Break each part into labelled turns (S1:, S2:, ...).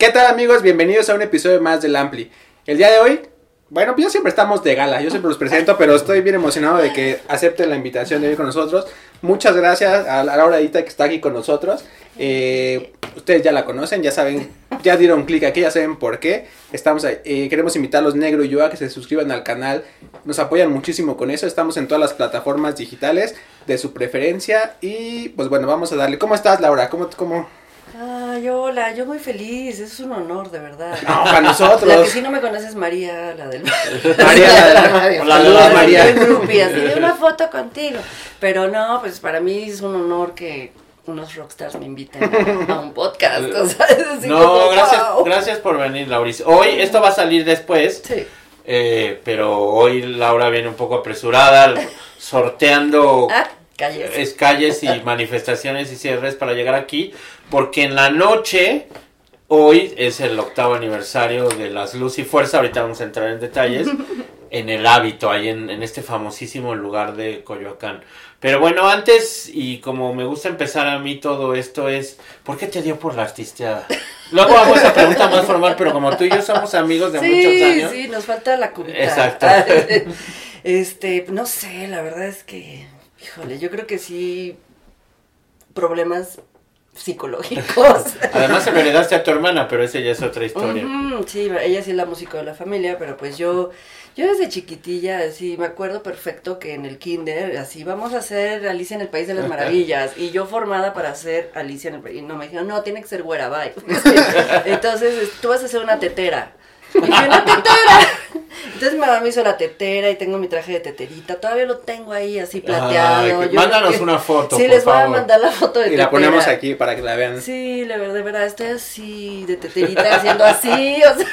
S1: ¿Qué tal amigos? Bienvenidos a un episodio más del Ampli. El día de hoy, bueno, yo siempre estamos de gala, yo siempre los presento, pero estoy bien emocionado de que acepten la invitación de ir con nosotros. Muchas gracias a Laura Edita que está aquí con nosotros. Eh, ustedes ya la conocen, ya saben, ya dieron clic aquí, ya saben por qué. Estamos ahí, eh, queremos invitarlos Negro y yo a que se suscriban al canal. Nos apoyan muchísimo con eso. Estamos en todas las plataformas digitales de su preferencia. Y pues bueno, vamos a darle. ¿Cómo estás, Laura? ¿Cómo, cómo,
S2: Ay, hola, yo muy feliz, es un honor, de verdad.
S1: No, para nosotros.
S2: La que sí no me conoces, María, la del...
S1: María, la de la radio.
S3: Hola,
S1: Saludos,
S3: hola,
S1: María.
S2: Groupie, así de una foto contigo. Pero no, pues para mí es un honor que unos rockstars me inviten a, a un podcast, o sea, es así
S3: No,
S2: como,
S3: gracias,
S2: wow.
S3: gracias por venir, Lauris. Hoy, esto va a salir después,
S2: Sí.
S3: eh, pero hoy Laura viene un poco apresurada, sorteando
S2: Ah, calles.
S3: es calles y manifestaciones y cierres para llegar aquí, porque en la noche, hoy es el octavo aniversario de las Luz y Fuerza, ahorita vamos a entrar en detalles, en el hábito, ahí en, en este famosísimo lugar de Coyoacán. Pero bueno, antes, y como me gusta empezar a mí todo esto, es, ¿por qué te dio por la artisteada? Luego hago esa pregunta más formal, pero como tú y yo somos amigos de muchos
S2: Sí,
S3: años.
S2: sí, nos falta la cubita.
S3: Exacto.
S2: Este, no sé, la verdad es que, híjole, yo creo que sí, problemas psicológicos.
S3: Además se lo heredaste a tu hermana, pero esa ya es otra historia.
S2: Sí, ella sí es la música de la familia, pero pues yo, yo desde chiquitilla, así, me acuerdo perfecto que en el kinder, así, vamos a hacer Alicia en el País de las Maravillas, y yo formada para hacer Alicia en el País, y no, me dijeron, no, tiene que ser güera, bye. Entonces, tú vas a hacer una tetera. Y yo, una tetera. Entonces mi mamá me hizo la tetera y tengo mi traje de teterita. Todavía lo tengo ahí así plateado.
S3: Ay, mándanos una foto,
S2: Sí,
S3: por
S2: les voy a mandar la foto de
S1: Y la ponemos aquí para que la vean.
S2: Sí, la verdad, de verdad, estoy así, de teterita, haciendo así, o sea,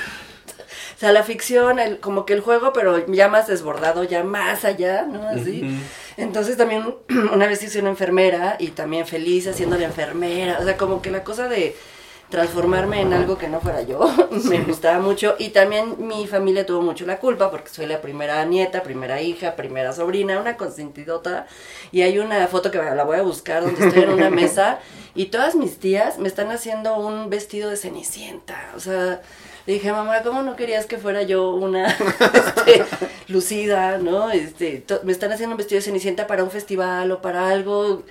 S2: o sea, la ficción, el, como que el juego, pero ya más desbordado, ya más allá, ¿no? Así. Entonces también una vez hice una enfermera y también feliz haciendo la enfermera, o sea, como que la cosa de transformarme en algo que no fuera yo, me gustaba mucho. Y también mi familia tuvo mucho la culpa porque soy la primera nieta, primera hija, primera sobrina, una consentidota. Y hay una foto que la voy a buscar donde estoy en una mesa y todas mis tías me están haciendo un vestido de cenicienta, o sea, le dije, mamá, ¿cómo no querías que fuera yo una este, lucida, no? Este, me están haciendo un vestido de cenicienta para un festival o para algo,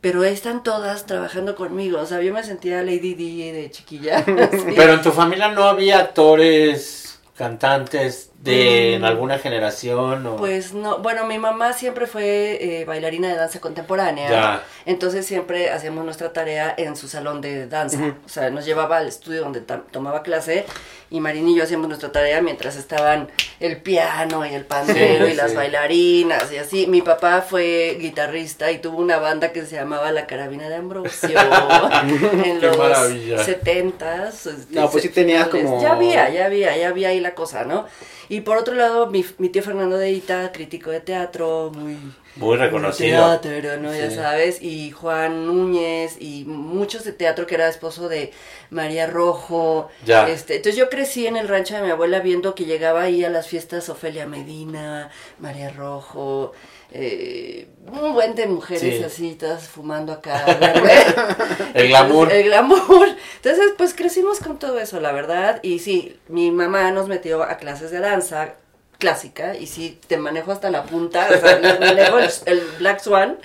S2: pero están todas trabajando conmigo. O sea, yo me sentía Lady Di de chiquilla.
S3: Pero en tu familia no había actores, cantantes de en alguna generación o
S2: Pues no, bueno, mi mamá siempre fue eh, bailarina de danza contemporánea,
S3: Ya.
S2: entonces siempre hacíamos nuestra tarea en su salón de danza, o sea, nos llevaba al estudio donde tomaba clase y Marín y yo hacíamos nuestra tarea mientras estaban el piano y el pandero
S3: Sí,
S2: y las bailarinas y así. Mi papá fue guitarrista y tuvo una banda que se llamaba La Carabina de Ambrosio en
S3: Qué
S2: los setentas. este,
S1: No, pues sí tenías como-
S2: Ya había, ya había, ya había ahí la cosa, ¿no? Y por otro lado, mi, mi tío Fernando de Ita, crítico de teatro, muy...
S3: muy reconocido.
S2: Teatro, ¿no? Ya
S3: Sí.
S2: sabes. Y Juan Núñez y muchos de teatro que era esposo de María Rojo.
S3: Ya.
S2: Este, entonces yo crecí en el rancho de mi abuela viendo que llegaba ahí a las fiestas Ofelia Medina, María Rojo, eh, un buen de mujeres
S3: Sí.
S2: así, todas fumando acá.
S3: El glamour.
S2: El glamour. Entonces, pues crecimos con todo eso, la verdad. Y sí, mi mamá nos metió a clases de danza clásica y sí, te manejo hasta la punta, o sea, manejo el, el Black Swan.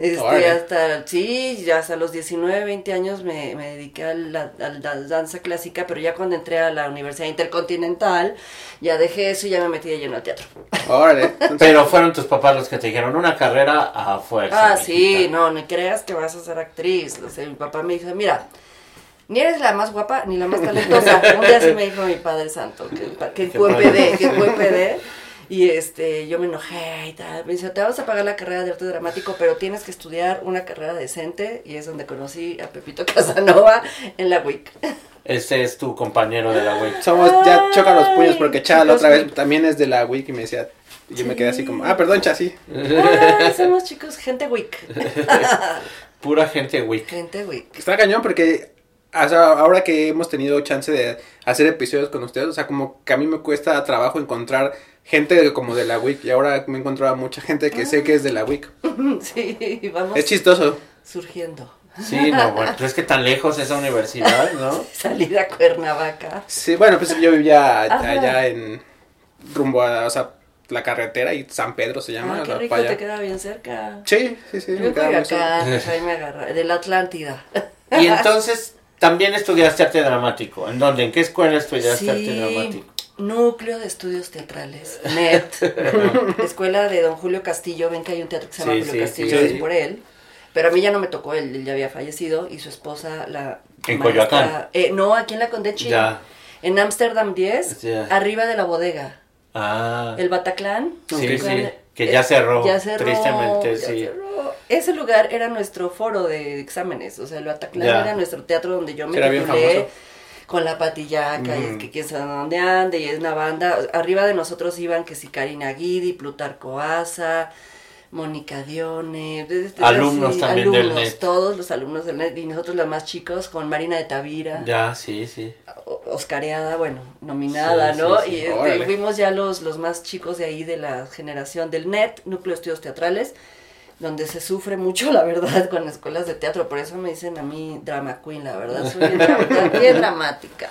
S2: Este,
S1: Órale.
S2: hasta, sí, ya hasta los 19, 20 años me, me dediqué a la, a la danza clásica, pero ya cuando entré a la Universidad Intercontinental, ya dejé eso y ya me metí de lleno al teatro.
S1: Órale.
S3: Pero fueron tus papás los que te dijeron una carrera a fuerza.
S2: Ah, sí,
S3: mijita".
S2: no, ni creas que vas a ser actriz. O sea, mi papá me dijo, mira, ni eres la más guapa ni la más talentosa. Un día sí me dijo mi padre santo que, que
S3: Qué
S2: fue. PD, que fue PD. Y este, yo me enojé y tal. Me dice, te vamos a pagar la carrera de arte dramático, pero tienes que estudiar una carrera decente. Y es donde conocí a Pepito Casanova en la WIC.
S3: Ese es tu compañero de la web.
S1: somos, ya chocan los puños porque Cha la
S2: chicos,
S1: otra vez también es de la wiki y me decía, y yo me quedé así como, ah, perdón, Cha, sí.
S2: Ah, somos chicos, gente WIC.
S3: Pura gente weak.
S2: Gente WIC.
S1: Está cañón porque o sea, ahora que hemos tenido chance de hacer episodios con ustedes, o sea, como que a mí me cuesta trabajo encontrar gente como de la WIC y ahora me he encontrado a mucha gente que sé que es de la WIC.
S2: Sí, vamos
S1: Es chistoso.
S2: surgiendo.
S3: Sí, no, bueno, pues es que tan lejos esa universidad, ¿no?
S2: Salida a Cuernavaca.
S1: Sí, bueno, pues yo vivía
S2: Ajá.
S1: allá en rumbo a, o sea, la carretera y San Pedro se llama.
S2: Ah, qué rico, te queda bien cerca.
S1: Sí, sí, sí.
S2: Yo
S1: me queda
S2: acá, pues ahí me agarra. De la Atlántida.
S3: Y entonces también estudiaste arte dramático. ¿En dónde? ¿En qué escuela estudiaste arte dramático?
S2: Núcleo de Estudios Teatrales, NET, escuela de don Julio Castillo, ven que hay un teatro que se llama
S3: Sí,
S2: Julio
S3: sí,
S2: Castillo,
S1: sí.
S2: es por él, pero a mí ya no me tocó, él, él ya había fallecido y su esposa, la...
S3: ¿En
S2: maestra-
S3: Coyoacán?
S2: eh, no, aquí en la Condechina,
S3: Ya.
S2: en Ámsterdam 10,
S3: Ya.
S2: arriba de la bodega,
S3: Ah,
S2: el Bataclan.
S3: sí. Que ya cerró,
S2: Eh, Ya cerró,
S3: tristemente,
S2: ya
S3: sí.
S2: cerró. Ese lugar era nuestro foro de exámenes, o sea, el Bataclan era nuestro teatro donde yo me
S1: Era bien
S2: titulé. Con la patillaca y
S3: Mm.
S2: es que quién sabe dónde ande y es una banda. Arriba de nosotros iban que si Karina Guidi, Plutarco Asa, Mónica Dione,
S3: Alumnos
S2: así,
S3: también del
S2: alumnos,
S3: NET.
S2: todos los alumnos del NET y nosotros los más chicos con Marina de Tavira.
S3: Ya, sí, sí.
S2: Oscareada, bueno, nominada,
S3: Sí,
S2: ¿no?
S3: sí, sí.
S2: Y este, fuimos ya los, los más chicos de ahí de la generación del NET, Núcleo de Estudios Teatrales, donde se sufre mucho, la verdad, con escuelas de teatro. Por eso me dicen a mí drama queen, la verdad. Soy bien, dra- bien dramática.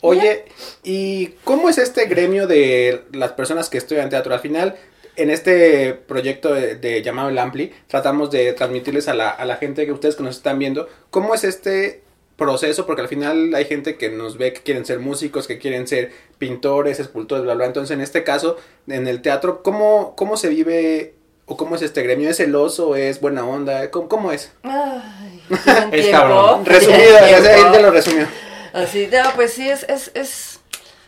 S1: Oye, ¿y cómo es este gremio de las personas que estudian teatro? Al final, en este proyecto de, de llamado El Ampli, tratamos de transmitirles a la, a la gente que ustedes que nos están viendo, cómo es este proceso, porque al final hay gente que nos ve que quieren ser músicos, que quieren ser pintores, escultores, bla, bla. Entonces, en este caso, en el teatro, ¿cómo, cómo se vive o cómo es este gremio? ¿Es celoso? ¿Es buena onda? ¿Cómo, cómo es?
S2: Ay, ¿tienen
S3: Es cabrón.
S1: Resumido, él te lo resumió.
S2: Así, no, pues sí es, es, es,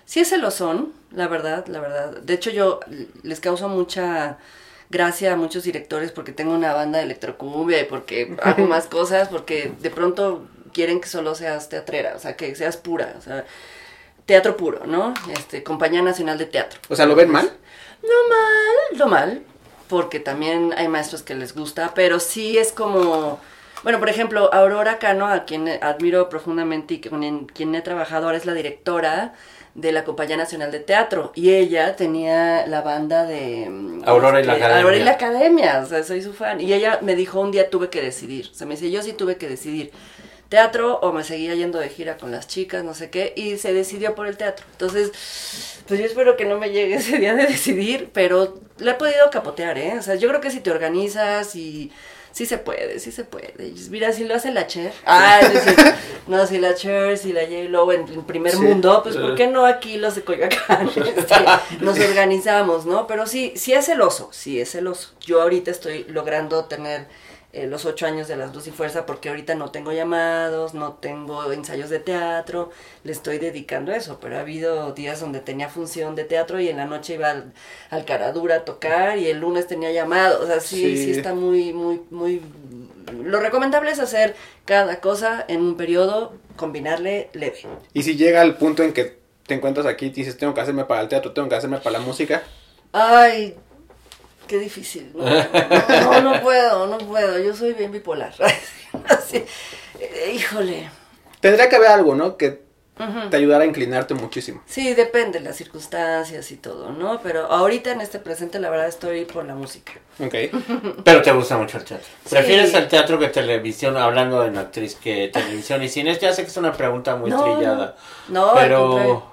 S2: sí es celosón, la verdad, la verdad. De hecho, yo les causo mucha gracia a muchos directores porque tengo una banda de electrocumbia y porque hago más cosas, porque de pronto quieren que solo seas teatrera, o sea, que seas pura, o sea, teatro puro, ¿no? Este, Compañía Nacional de Teatro.
S1: O sea, ¿lo ven mal?
S2: No mal, no mal, porque también hay maestros que les gusta, pero sí es como, bueno, por ejemplo, Aurora Cano, a quien admiro profundamente y con quien he trabajado ahora es la directora de la Compañía Nacional de Teatro y ella tenía la banda de mm,
S3: Aurora y la Academia.
S2: Aurora y la Academia, o sea, soy su fan y ella me dijo un día tuve que decidir, o sea, me dice, yo sí tuve que decidir teatro o me seguía yendo de gira con las chicas, no sé qué, y se decidió por el teatro. Entonces, pues yo espero que no me llegue ese día de decidir, pero le he podido capotear, ¿eh? O sea, yo creo que si te organizas y sí se puede, sí se puede. Mira, si lo hace la Cher. Ah, es decir, no, si la Cher, si la J-Lo en, en primer
S1: Sí.
S2: mundo, pues ¿por qué no aquí los de Coyoacán? Nos organizamos, ¿no? Pero sí, sí es celoso, sí es celoso. Yo ahorita estoy logrando tener eh, los ocho años de las luz y fuerza porque ahorita no tengo llamados, no tengo ensayos de teatro, le estoy dedicando a eso, pero ha habido días donde tenía función de teatro y en la noche iba al, al Caradura a tocar y el lunes tenía llamado, o sea, sí,
S1: Sí.
S2: sí está muy, muy, muy... Lo recomendable es hacer cada cosa en un periodo, combinarle leve.
S1: Y si llega al punto en que te encuentras aquí y dices, tengo que hacerme para el teatro, tengo que hacerme para la música,
S2: Ay, qué difícil. No, no, no puedo, no puedo. Yo soy bien bipolar. Así, eh, híjole.
S1: tendría que haber algo, ¿no? Que te ayudara a inclinarte muchísimo.
S2: Sí, depende de las circunstancias y todo, ¿no? Pero ahorita en este presente la verdad estoy por la música.
S1: Ok.
S3: Pero te gusta mucho el teatro.
S2: Sí.
S3: ¿Prefieres el teatro que televisión, hablando de una actriz, que televisión y cine? Ya sé que es una pregunta muy
S2: No,
S3: trillada.
S2: No, al contrario.
S3: pero,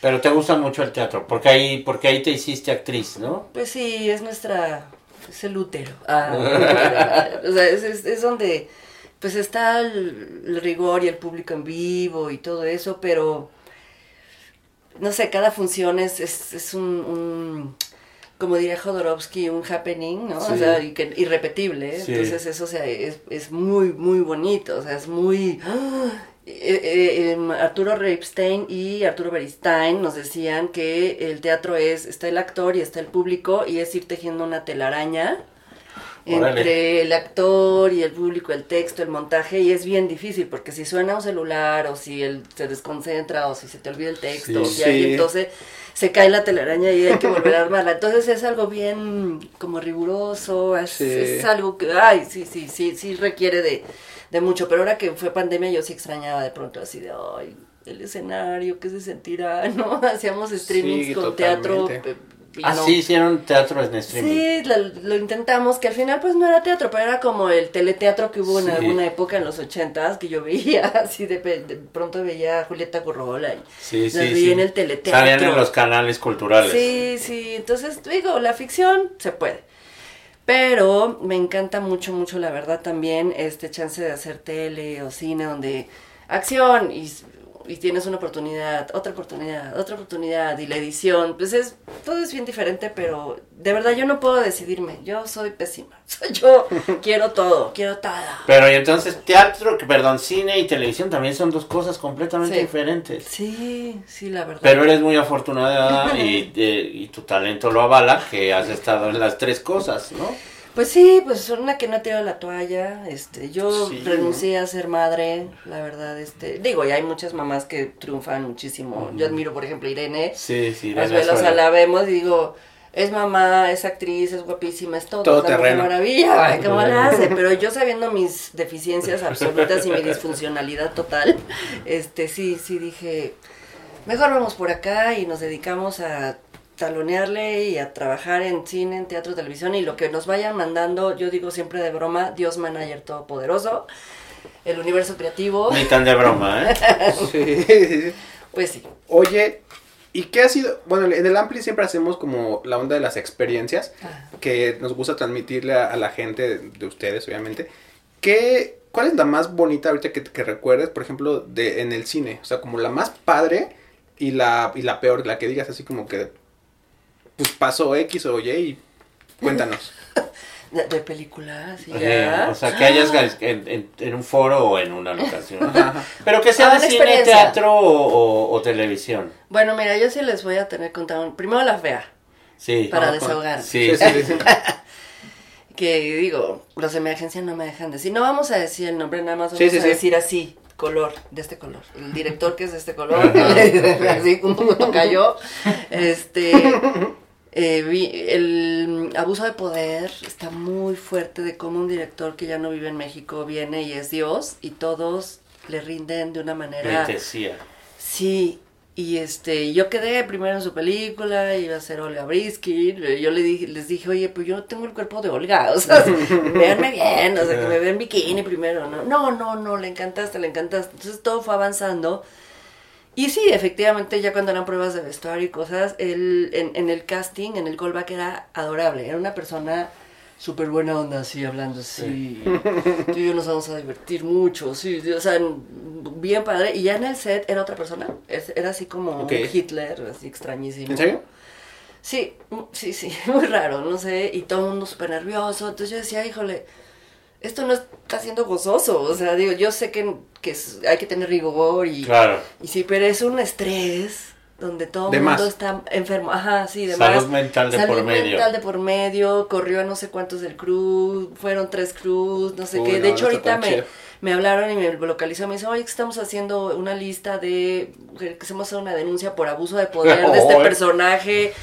S3: pero te gusta mucho el teatro, porque ahí, porque ahí te hiciste actriz, ¿no?
S2: Pues sí, es nuestra. Es el útero. Ah, o sea, es, es- es donde. Pues está el, el rigor y el público en vivo y todo eso, pero. No sé, cada función es, es, es un, un- Como diría Jodorowsky, un happening, ¿no?
S3: Sí.
S2: O sea, y que, irrepetible. ¿eh?
S3: Sí.
S2: Entonces, eso o sea, es, es muy, muy bonito. O sea, es muy. Eh, eh, em, Arturo Reipstein y Arturo Beristain nos decían que el teatro es, está el actor y está el público y es ir tejiendo una telaraña
S3: Órale.
S2: entre el actor y el público, el texto, el montaje y es bien difícil porque si suena un celular o si él se desconcentra o si se te olvida el texto
S3: Sí.
S2: o si
S1: Sí.
S2: alguien entonces se cae la telaraña y hay que volver a armarla. Entonces es algo bien como riguroso, es,
S1: Sí.
S2: es algo que, ay, sí, sí, sí, sí requiere de, de mucho. Pero ahora que fue pandemia yo sí extrañaba de pronto así de, ay, el escenario, ¿qué se sentirá? ¿No? Hacíamos streamings
S1: Sí,
S2: con teatro
S1: totalmente.
S2: eh, y
S3: Ah,
S2: no.
S3: sí, hicieron teatro en streaming.
S2: Sí, lo, lo intentamos, que al final pues no era teatro, pero era como el teleteatro que hubo en alguna época en los ochentas, que yo veía, así de, pe- de pronto veía a Julieta Corrola y
S3: Sí,
S2: las
S3: sí,
S2: veía
S3: sí.
S2: en el teleteatro.
S3: Salían en los canales culturales.
S2: Sí, sí, entonces digo, la ficción se puede. Pero me encanta mucho, mucho, la verdad, también este chance de hacer tele o cine donde acción y, y tienes una oportunidad, otra oportunidad, otra oportunidad y la edición, pues es, todo es bien diferente, pero de verdad yo no puedo decidirme, yo soy pésima, yo, quiero todo, quiero todo.
S3: Pero y entonces teatro, perdón, cine y televisión también son dos cosas completamente
S2: Sí.
S3: diferentes.
S2: Sí, sí, la verdad.
S3: Pero eres muy afortunada y, eh, y tu talento lo avala, que has estado en las tres cosas, ¿no?
S2: Pues sí, pues una que no ha tirado la toalla, este, yo
S3: Sí.
S2: renuncié a ser madre, la verdad, este, digo, y hay muchas mamás que triunfan muchísimo, yo admiro, por ejemplo, Irene,
S3: Sí, sí.
S2: las
S3: Irene
S2: velas, o sea,
S3: Suárez.
S2: la vemos y digo, es mamá, es actriz, es guapísima, es todo,
S1: Todo terreno.
S2: maravilla, ¿cómo la hace? Pero yo sabiendo mis deficiencias absolutas y mi disfuncionalidad total, este, sí, sí dije, mejor vamos por acá y nos dedicamos a talonearle y a trabajar en cine, en teatro, televisión y lo que nos vayan mandando, yo digo siempre de broma, Dios manager todopoderoso, el universo creativo,
S3: Ni tan de broma, ¿eh?
S1: Sí, sí, sí.
S2: pues sí.
S1: Oye, ¿y qué ha sido? Bueno, en el Ampli siempre hacemos como la onda de las experiencias
S2: Ah.
S1: que nos gusta transmitirle a, a la gente de ustedes, obviamente. ¿Qué, ¿Cuál es la más bonita ahorita que, que recuerdes, por ejemplo, de, en el cine? O sea, como la más padre y la, y la peor, la que digas así como que pues pasó X o Y y cuéntanos.
S2: De, de películas y
S3: Eh, o sea, que hayas en, en- en un foro o en una locación.
S1: Ajá.
S3: Pero que sea
S2: Ah,
S3: de cine, teatro o, o- o televisión.
S2: Bueno, mira, yo sí les voy a tener contado. Primero la fea,
S3: Sí.
S2: para
S1: Ah,
S2: desahogar.
S3: Sí,
S1: Sí, sí, sí.
S2: Que digo, los de emergencia no me dejan decir. No vamos a decir el nombre, nada más vamos
S1: Sí, sí,
S2: a
S1: sí.
S2: decir así, color, de este color. El director que es de este color,
S3: Ajá.
S2: así un poco cayó. Este, eh, vi- el abuso de poder está muy fuerte de cómo un director que ya no vive en México viene y es Dios y todos le rinden de una manera...
S3: Pleitesía.
S2: Sí, y este, yo quedé primero en su película, iba a ser Olga Briskin, yo le dije, les dije, oye, pues yo no tengo el cuerpo de Olga, o sea, véanme bien, o sea, que me vean bikini primero, ¿no? No, no, no, le encantaste, le encantaste. Entonces todo fue avanzando. Y sí, efectivamente, ya cuando eran pruebas de vestuario y cosas, él, en, en el casting, en el callback era adorable, era una persona súper buena onda, así, hablando así. Tú y yo nos vamos a divertir mucho, sí, o sea, bien padre. Y ya en el set era otra persona, era así como un Hitler, así extrañísimo.
S1: ¿En serio?
S2: Sí, sí, sí, muy raro, no sé, y todo el mundo súper nervioso. Entonces yo decía, híjole, esto no está siendo gozoso. O sea, digo, yo sé que, que hay que tener rigor y,
S3: Claro.
S2: y sí, pero es un estrés donde todo el mundo está enfermo. Ajá, sí, de
S3: Salud
S2: más.
S3: mental de
S2: Salud
S3: por medio.
S2: mental de por medio, corrió a no sé cuántos del cruz, fueron tres cruz, no sé
S1: Uy,
S2: qué.
S1: no,
S2: de hecho,
S1: no
S2: ahorita me,
S1: chido.
S2: me hablaron y me localizó. Me dicen, oye, que estamos haciendo una lista de. que hacer una denuncia por abuso de poder de este personaje.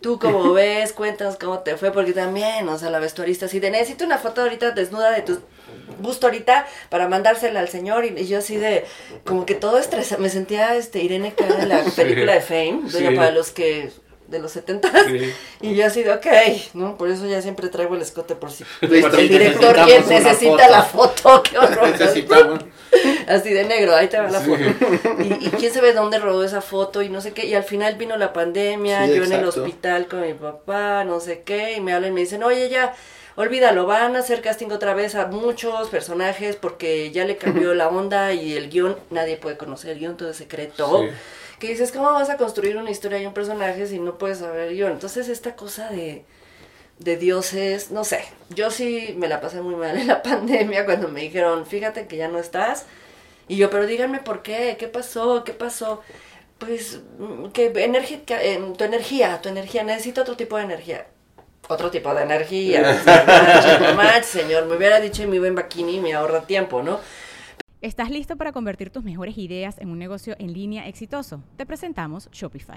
S2: Tú como ves, cuéntanos cómo te fue, porque también, o sea, la vestuarista así de, necesito una foto ahorita desnuda de tu busto ahorita para mandársela al señor y, y yo así de, como que todo estresado, me sentía este Irene Cara en la película de Fame,
S1: Sí.
S2: digo, para los que, de los 70
S1: Sí.
S2: y yo así de, ok, ¿no? Por eso ya siempre traigo el escote por si
S1: Listo.
S2: el director bien necesita
S3: foto.
S2: la foto, qué horror.
S1: Necesitamos.
S2: Así de negro, ahí te va la foto. Y, y quién sabe dónde rodó esa foto y no sé qué. Y al final vino la pandemia,
S1: Sí,
S2: yo en el hospital con mi papá, no sé qué. Y me hablan y me dicen, oye, ya, olvídalo, van a hacer casting otra vez a muchos personajes porque ya le cambió la onda y el guion, nadie puede conocer el guion, todo es secreto.
S1: Sí.
S2: Que dices, ¿cómo vas a construir una historia y un personaje si no puedes saber el guion? Entonces esta cosa de de dioses, no sé, yo sí me la pasé muy mal en la pandemia cuando me dijeron, fíjate que ya no estás. Y yo, pero díganme por qué, qué pasó, qué pasó. Pues, mm, que energía, tu energía, tu energía, necesito otro tipo de energía. Otro tipo de energía. No señor, me hubiera dicho y me iba en bikini y me ahorra tiempo, ¿no?
S4: ¿Estás listo para convertir tus mejores ideas en un negocio en línea exitoso? Te presentamos Shopify.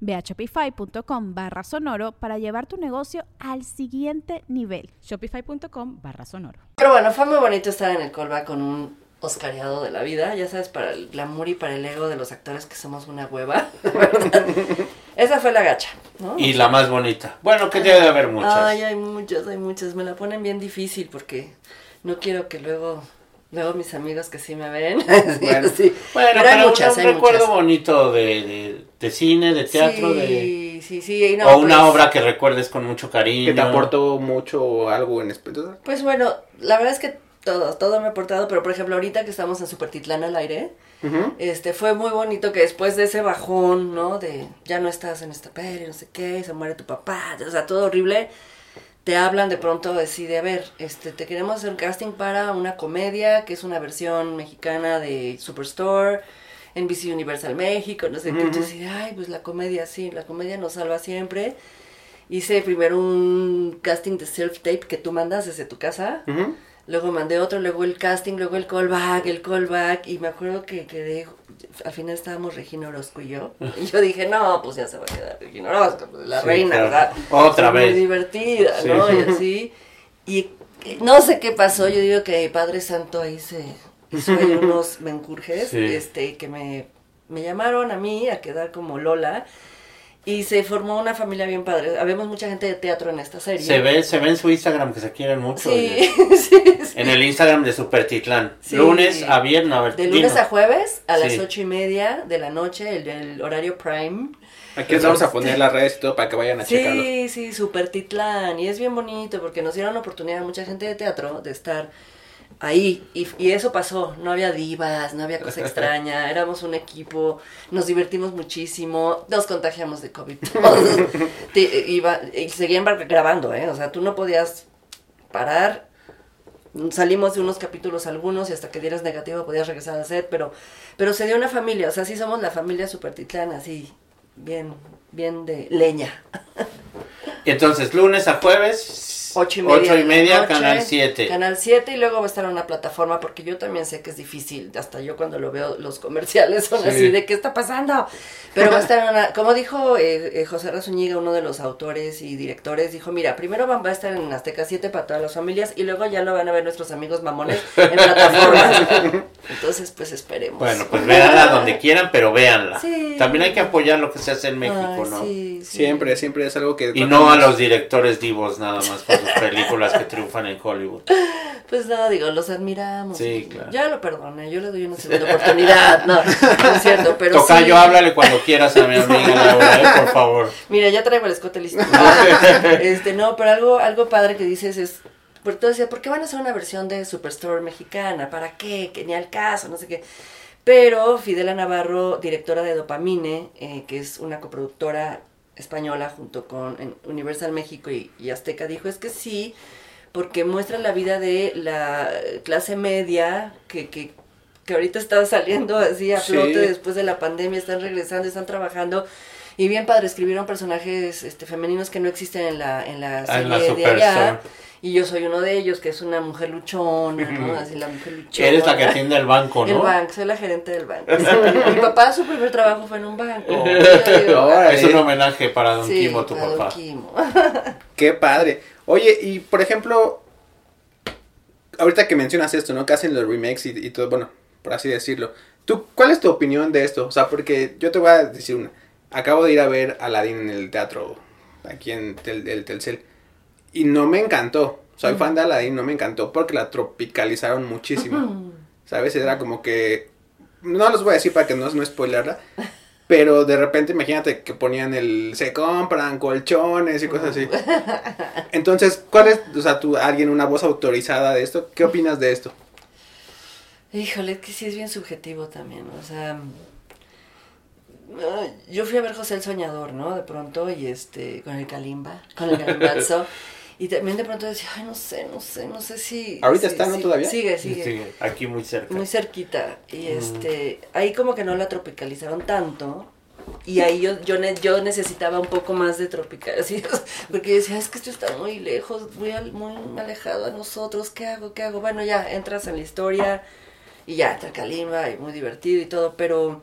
S5: Ve a shopify.com barra sonoro para llevar tu negocio al siguiente nivel.
S4: Shopify.com barra sonoro.
S2: Pero bueno, fue muy bonito estar en el callback con un oscariado de la vida, ya sabes, para el glamour y para el ego de los actores que somos una hueva. Esa fue la gacha, ¿no?
S3: Y la más bonita. Bueno, que debe de haber muchas.
S2: Ay, hay muchas, hay muchas. Me la ponen bien difícil porque no quiero que luego, luego mis amigos que sí me ven. sí,
S1: Bueno.
S2: sí.
S3: Bueno,
S2: Pero
S3: pero,
S2: hay muchas,
S3: un
S2: hay
S3: recuerdo
S2: muchas.
S3: bonito de, de, de cine, de teatro, de
S2: Sí, sí, sí. y no,
S3: o una
S2: pues-
S3: obra que recuerdes con mucho cariño.
S1: Que te aportó mucho o algo en especial.
S2: Pues bueno, la verdad es que todo, todo me ha aportado, pero por ejemplo ahorita que estamos en Supertitlán al aire, este fue muy bonito que después de ese bajón, ¿no? De ya no estás en esta peli, no sé qué, se muere tu papá, o sea, todo horrible. Te hablan de pronto así de, a ver, este, te queremos hacer un casting para una comedia, que es una versión mexicana de Superstore, NBC Universal México, no sé qué. Entonces, así de, ay, pues la comedia, sí, la comedia nos salva siempre. Hice primero un casting de self-tape que tú mandas desde tu casa. Luego mandé otro, luego el casting, luego el callback, el callback. Y me acuerdo que quedé, al final estábamos Regina Orozco y yo. Y yo dije, no, pues ya se va a quedar Regina Orozco, pues, la
S3: Sí,
S2: reina,
S3: claro.
S2: ¿verdad?
S3: Otra
S2: Muy
S3: vez.
S2: divertida,
S3: Sí.
S2: ¿no? Y así. Y no sé qué pasó, yo digo que Padre Santo ahí se hizo ahí unos mencurjes,
S3: Sí.
S2: este, que me, me llamaron a mí a quedar como Lola. Y se formó una familia bien padre. Habemos mucha gente de teatro en esta serie.
S3: Se ve, se ve en su Instagram que se quieren mucho.
S2: Sí, sí, sí.
S3: En el Instagram de Super Titlán.
S2: Sí.
S3: Lunes a viernes, a ver,
S2: De lunes
S3: dinos.
S2: a jueves a las
S3: Sí.
S2: ocho y media de la noche, el, el horario prime.
S1: Aquí les vamos a poner las redes y todo para que vayan a checarlo.
S2: Sí, sí, super titlán. Y es bien bonito porque nos dieron la oportunidad a mucha gente de teatro de estar ahí. Y, y eso pasó. No había divas, no había cosa extraña. Éramos un equipo, nos divertimos muchísimo, nos contagiamos de COVID. Te- iba, y seguían grabando, ¿eh? O sea, tú no podías parar. Salimos de unos capítulos algunos y hasta que dieras negativo podías regresar a set, pero, pero se dio una familia, o sea, sí somos la familia super titlán, así, bien, bien de leña.
S3: Y entonces, lunes a jueves,
S2: Ocho y media.
S3: ocho y media,
S2: noche,
S3: Canal 7.
S2: Canal 7 y luego va a estar en una plataforma porque yo también sé que es difícil. Hasta yo cuando lo veo, los comerciales son
S1: Sí.
S2: así de ¿qué está pasando? Pero va a estar en una, como dijo eh, eh, José Razúñiga, uno de los autores y directores, dijo, mira, primero va va a estar en Azteca 7 para todas las familias y luego ya lo van a ver nuestros amigos mamones en plataformas. Entonces, pues esperemos.
S3: Bueno, pues véanla donde quieran, pero véanla.
S2: Sí.
S3: También hay que apoyar lo que se hace en México,
S2: Ay,
S3: ¿no?
S2: sí, sí.
S1: Siempre, siempre es algo que...
S3: Y no a los directores divos nada más por sus películas que triunfan en Hollywood.
S2: Pues no, digo, los admiramos.
S3: Sí, claro.
S2: Ya lo perdoné, yo le doy una segunda oportunidad. No, no es cierto, pero
S3: Tocayo,
S2: sí.
S3: háblale cuando quieras a mi amiga Laura, ¿eh? por favor.
S2: Mira, ya traigo el escote listo. este, no, pero algo, algo padre que dices es, por todo decía, ¿por qué van a hacer una versión de Superstore mexicana? ¿Para qué? Que ni al caso, no sé qué. Pero Fidela Navarro, directora de Dopamine, eh, que es una coproductora española junto con Universal México y, y Azteca, dijo, es que sí, porque muestra la vida de la clase media que, que, que ahorita está saliendo así a
S1: Sí.
S2: flote después de la pandemia, están regresando, están trabajando. Y bien padre, escribieron personajes este, femeninos que no existen en la, en la
S3: Ah,
S2: serie
S3: en la
S2: de allá. Y yo soy uno de ellos, que es una mujer luchona, ¿no? Así la mujer luchona.
S3: Eres la que atiende el banco,
S2: El
S3: ¿no?
S2: banco, soy la gerente del banco. Mi papá, su primer trabajo fue en un banco. Digo,
S1: Órale.
S3: Es un homenaje para Don
S2: sí,
S3: Quimo, tu
S2: para don
S3: papá.
S2: Quimo.
S1: Qué padre. Oye, y por ejemplo, ahorita que mencionas esto, ¿no? Que hacen los remakes y, y todo, bueno, por así decirlo. ¿Tú, cuál es tu opinión de esto? O sea, porque yo te voy a decir una. Acabo de ir a ver Aladdin en el teatro, aquí en Tel- el Telcel, y no me encantó. Soy fan de Aladdin, no me encantó porque la tropicalizaron muchísimo. ¿Sabes? Era como que... No los voy a decir para que no, no spoilerla. Pero de repente imagínate que ponían el... Se compran colchones y cosas así. Entonces, ¿cuál es, o sea, tú, alguien, una voz autorizada de esto? ¿Qué opinas de esto?
S2: Híjole, que sí es bien subjetivo también, o sea, yo fui a ver José el Soñador, ¿no? De pronto, y este, con el Kalimba, con el Kalimbazo. Y también de pronto decía, ay, no sé, no sé, no sé si.
S1: ¿Ahorita
S2: si-
S1: está, no,
S2: si-
S1: todavía?
S2: Sigue, sigue.
S3: Sí, aquí muy cerca.
S2: Muy cerquita. Y este, ahí como que no la tropicalizaron tanto. Y ahí yo, yo, ne- yo necesitaba un poco más de tropical, así, porque yo decía, es que esto está muy lejos, muy, al- muy alejado a nosotros, ¿qué hago? ¿Qué hago? Bueno, ya, entras en la historia y ya, está Kalimba y muy divertido y todo, pero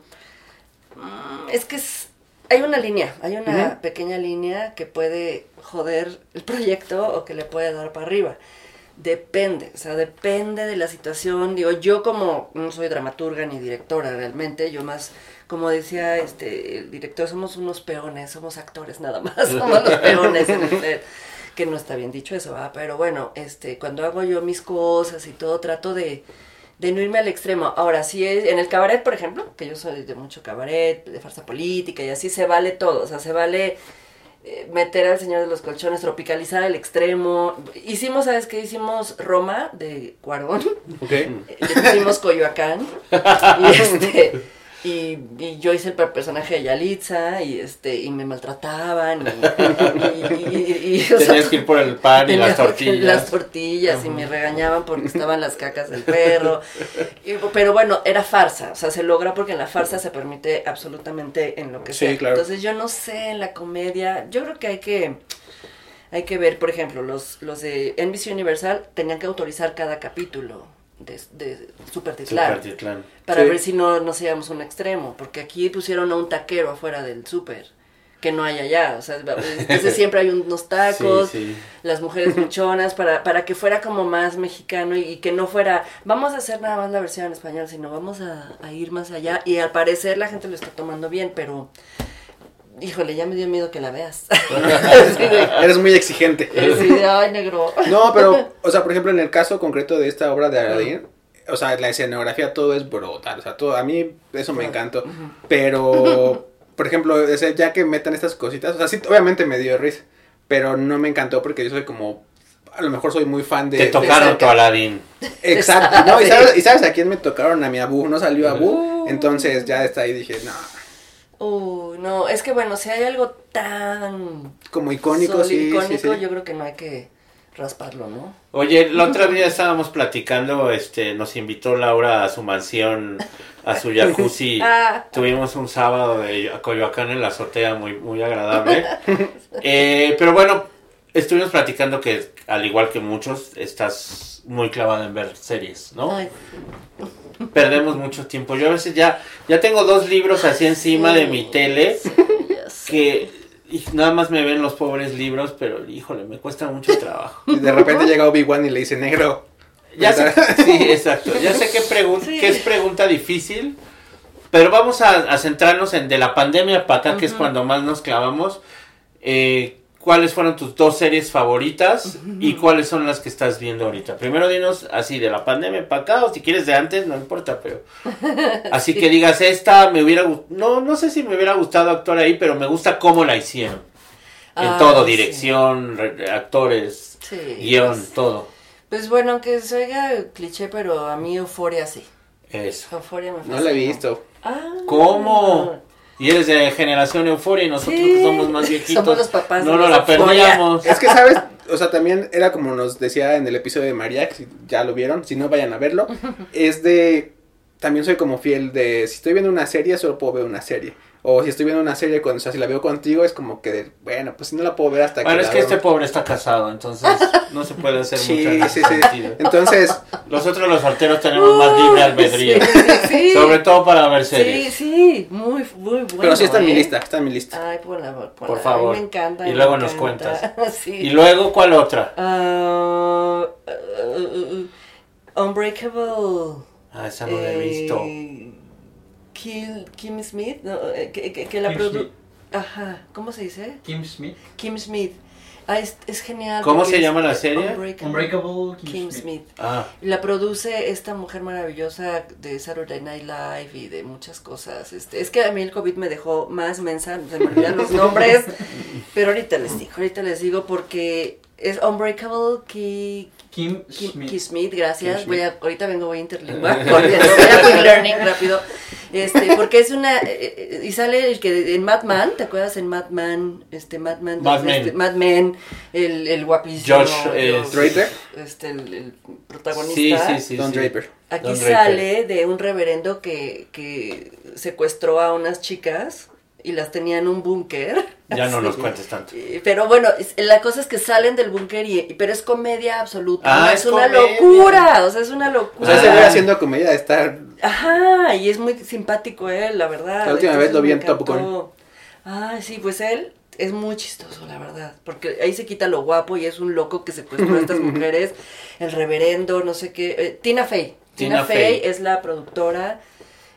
S2: mm, es que es- hay una línea, hay una pequeña línea que puede joder el proyecto o que le puede dar para arriba. Depende, o sea, depende de la situación. Digo, yo como no soy dramaturga ni directora realmente, yo más, como decía este el director, somos unos peones, somos actores nada más, somos los peones en el. Que no está bien dicho eso, ¿verdad? pero bueno, este, cuando hago yo mis cosas y todo, trato de, de no irme al extremo. Ahora, si es en el cabaret, por ejemplo, que yo soy de mucho cabaret, de farsa política y así, se vale todo, o sea, se vale eh, meter al Señor de los Colchones, tropicalizar al extremo. Hicimos, ¿sabes qué? Hicimos Roma de Cuarón,
S1: Ok.
S2: hicimos Coyoacán, y este... Y, y yo hice el per- personaje de Yalitza y este y me maltrataban y, y- o sea,
S3: Tenías que ir por el pan y las tortillas.
S2: Las tortillas y me regañaban porque estaban las cacas del perro. Y- pero bueno, era farsa. O sea, se logra porque en la farsa se permite absolutamente en lo que
S1: Sí,
S2: sea.
S1: claro.
S2: Entonces yo no sé, en la comedia, yo creo que hay que... Hay que ver, por ejemplo, los, los de NBC Universal tenían que autorizar cada capítulo de, de Supertitlán
S3: Supertitlán.
S2: para
S1: Sí.
S2: ver si no nos íbamos a un extremo, porque aquí pusieron a un taquero afuera del súper, que no hay allá, o sea, entonces siempre hay unos tacos,
S3: Sí, sí.
S2: las mujeres luchonas, para, para que fuera como más mexicano y, y que no fuera, vamos a hacer nada más la versión en español, sino vamos a, a ir más allá, y al parecer la gente lo está tomando bien, pero, híjole, ya me dio miedo que la veas.
S1: Eres muy exigente.
S2: sí, ay, negro.
S1: No, pero, o sea, por ejemplo, en el caso concreto de esta obra de Aladdin, o sea, la escenografía todo es brutal, o sea, todo, a mí eso me encantó, pero, por ejemplo, o sea, ya que metan estas cositas, o sea, sí, obviamente me dio risa, pero no me encantó porque yo soy como, a lo mejor soy muy fan de...
S3: Te tocaron tu Aladín.
S1: Exacto, no, y sabes, y sabes a quién me tocaron, a mi Abu, no salió Abu, entonces ya está ahí dije, no,
S2: Uy, no, es que bueno, si hay algo tan
S1: como icónico, sí, sí,
S2: icónico,
S1: sí.
S2: yo creo que no hay que rasparlo, ¿no?
S3: Oye, la otra día estábamos platicando, este, nos invitó Laura a su mansión, a su jacuzzi.
S2: Ah.
S3: Tuvimos un sábado de Coyoacán en la azotea muy, muy agradable. Eh, pero bueno, estuvimos platicando que, al igual que muchos, estás muy clavada en ver series, ¿no?
S2: Ay,
S3: Perdemos mucho tiempo. Yo a veces ya, ya tengo dos libros así encima de mi tele que y nada más me ven los pobres libros, pero híjole, me cuesta mucho trabajo.
S1: Y de repente llega Obi-Wan y le dice, negro,
S3: Ya sé, sí, exacto. Ya sé que,
S2: Sí.
S3: que es pregunta difícil, pero vamos a, a centrarnos en de la pandemia para acá, que es cuando más nos clavamos. Eh, ¿Cuáles fueron tus dos series favoritas y cuáles son las que estás viendo ahorita? Primero dinos así de la pandemia para acá o si quieres de antes, no importa, pero así que digas esta me hubiera no no sé si me hubiera gustado actuar ahí, pero me gusta cómo la hicieron. En
S2: Ah,
S3: todo,
S2: sí.
S3: dirección, re- actores,
S2: Sí,
S3: guion,
S2: pues-
S3: todo.
S2: Pues bueno, aunque se oiga cliché, pero a mí Euforia sí.
S3: Eso.
S2: Euforia me
S1: no la he visto.
S2: Ah,
S3: ¿Cómo? Y eres de generación euforia y nosotros
S2: Sí,
S3: somos más viejitos.
S2: somos los papás
S3: No nos la perdíamos.
S1: Es que, ¿sabes? O sea, también era como nos decía en el episodio de María, que si ya lo vieron, si no vayan a verlo, es de... También soy como fiel de, si estoy viendo una serie, solo puedo ver una serie. O si estoy viendo una serie, con, o sea, si la veo contigo, es como que, de, bueno, pues si no la puedo ver hasta
S3: Bueno,
S1: que
S3: es
S1: la
S3: que este pobre está casado, entonces no se puede hacer
S1: Sí,
S3: mucho
S1: sí, sí.
S3: sentido.
S1: Entonces,
S3: Nosotros los solteros tenemos más libre albedrío.
S2: Sí, sí.
S3: Sobre todo para ver
S2: Sí,
S3: series.
S2: sí, muy, muy bueno.
S1: pero sí está en mi
S2: ¿eh?
S1: lista, está en mi lista.
S2: Ay.
S3: Por favor.
S2: Mí me encanta.
S3: Y
S2: me
S3: luego nos
S2: encanta. sí.
S3: Y luego, ¿cuál otra?
S2: Ah, uh, uh, uh, Unbreakable.
S3: Ah, esa no la he visto.
S2: eh, Kill, Kim Smith, no, eh, que, que, que la produ... Ajá, ¿cómo se dice?
S6: Kim Smith.
S2: Kim Smith. Ah, es, es genial.
S3: ¿Cómo se llama la serie?
S2: Unbreakable.
S6: Unbreakable Kim,
S2: Kim
S6: Smith.
S2: Smith.
S3: Ah,
S2: La produce esta mujer maravillosa de Saturday Night Live y de muchas cosas. Este, es que a mí el COVID me dejó más mensa, se me olvidan los nombres, pero ahorita les digo, ahorita les digo porque es Unbreakable Key,
S6: Kim
S2: Kim,
S6: Schmidt.
S2: Key Smith, gracias.
S1: Kim
S2: Voy a, ahorita vengo, voy a interlingüar, corriendo, voy a quick learning rápido. Este, porque es una, eh, eh, y sale el que en Mad Men, ¿te acuerdas en Mad Men? Este, Mad Men,
S3: Mad
S2: este. Mad Men, el, el guapísimo.
S3: Josh, eh,
S1: Draper.
S2: Este, el, el
S3: Sí,
S2: protagonista.
S3: sí, sí.
S1: Don
S3: sí.
S1: Draper.
S2: Aquí
S3: Don Draper.
S2: sale de un reverendo que, que secuestró a unas chicas y las tenía en un búnker.
S3: Ya no nos cuentes tanto.
S2: Pero bueno, la cosa es que salen del búnker y pero es comedia absoluta.
S3: Ah,
S2: ¿no?
S3: es
S2: es, una
S3: comedia.
S2: locura, o sea, es una
S1: O
S2: locura.
S1: sea, ese
S3: Ah.
S1: güey haciendo comedia de estar.
S2: Ajá, y es muy simpático él, la verdad.
S1: La última vez lo vi en Top
S2: encantó. Ah, sí, pues él es muy chistoso, la verdad. Porque ahí se quita lo guapo y es un loco que secuestró a estas mujeres. El reverendo, no sé qué. eh, Tina Fey. Tina,
S3: Tina
S2: Fey
S3: Fey.
S2: es la productora